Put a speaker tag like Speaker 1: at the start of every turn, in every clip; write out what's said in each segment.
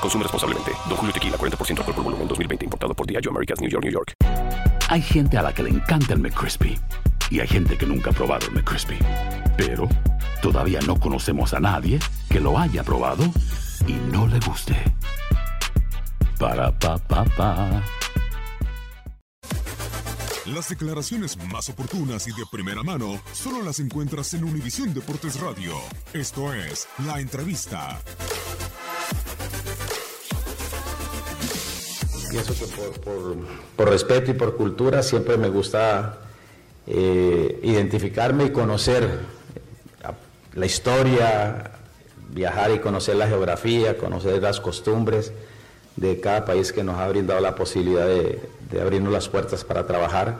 Speaker 1: Consume responsablemente. Don Julio Tequila, 40% alcohol por volumen, 2020. Importado por Diageo Americas, New York, New York.
Speaker 2: Hay gente a la que le encanta el McCrispy. Y hay gente que nunca ha probado el McCrispy. Pero todavía no conocemos a nadie que lo haya probado y no le guste. Para, pa, pa, pa.
Speaker 3: Las declaraciones más oportunas y de primera mano solo las encuentras en Univisión Deportes Radio. Esto es La Entrevista.
Speaker 4: Pienso que por, por- por respeto y por cultura siempre me gusta eh, identificarme y conocer eh, la historia, viajar y conocer la geografía, conocer las costumbres de cada país que nos ha brindado la posibilidad de, de abrirnos las puertas para trabajar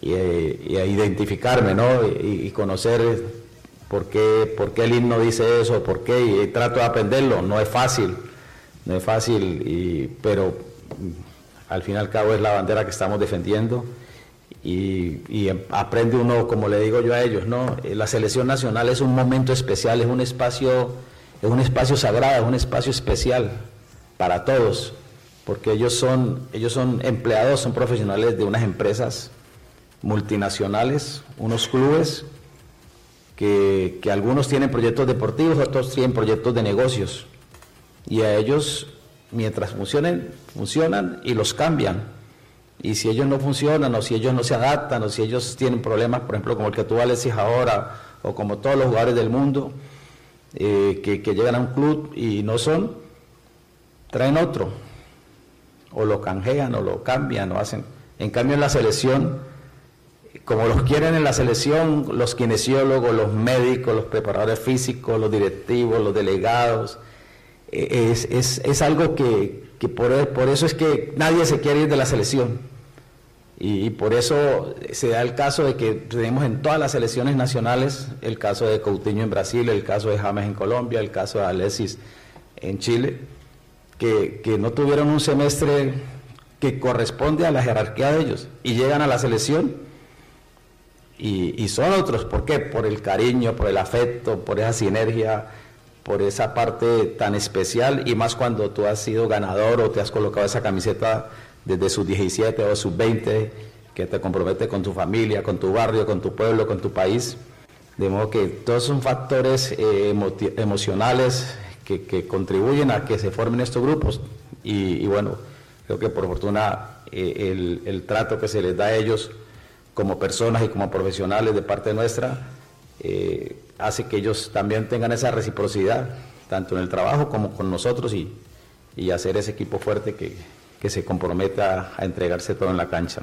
Speaker 4: y, eh, y a identificarme, ¿no? Y, y conocer por qué, por qué el himno dice eso, por qué, y trato de aprenderlo, no es fácil, no es fácil, y, pero al fin y al cabo es la bandera que estamos defendiendo y, y em- aprende uno, como le digo yo a ellos, ¿no? Eh, La selección nacional es un momento especial, es un espacio, es un espacio sagrado, es un espacio especial para todos, porque ellos son, ellos son empleados, son profesionales de unas empresas multinacionales, unos clubes que, que algunos tienen proyectos deportivos, otros tienen proyectos de negocios. Y a ellos, mientras funcionen, funcionan y los cambian. Y si ellos no funcionan, o si ellos no se adaptan, o si ellos tienen problemas, por ejemplo, como el que tú, Alexis, ahora, o como todos los jugadores del mundo, eh, que, que llegan a un club y no son, traen otro. O lo canjean, o lo cambian, o hacen. En cambio, en la selección, como los quieren en la selección, los kinesiólogos, los médicos, los preparadores físicos, los directivos, los delegados, es, es- es algo que, que por, por eso es que nadie se quiere ir de la selección. Y, por eso se da el caso de que tenemos en todas las selecciones nacionales, el caso de Coutinho en Brasil, el caso de James en Colombia, el caso de Alexis en Chile, que, que no tuvieron un semestre que corresponde a la jerarquía de ellos y llegan a la selección y, y son otros. ¿Por qué? Por el cariño, por el afecto, por esa sinergia, por esa parte tan especial y más cuando tú has sido ganador o te has colocado esa camiseta desde sus 17 o sus 20, que te compromete con tu familia, con tu barrio, con tu pueblo, con tu país. De modo que todos son factores eh, emocionales que, contribuyen a que se formen estos grupos. Y, bueno, creo que por fortuna eh, el, el trato que se les da a ellos como personas y como profesionales de parte nuestra eh, hace que ellos también tengan esa reciprocidad, tanto en el trabajo como con nosotros y, y hacer ese equipo fuerte que, que se comprometa a entregarse todo en la cancha.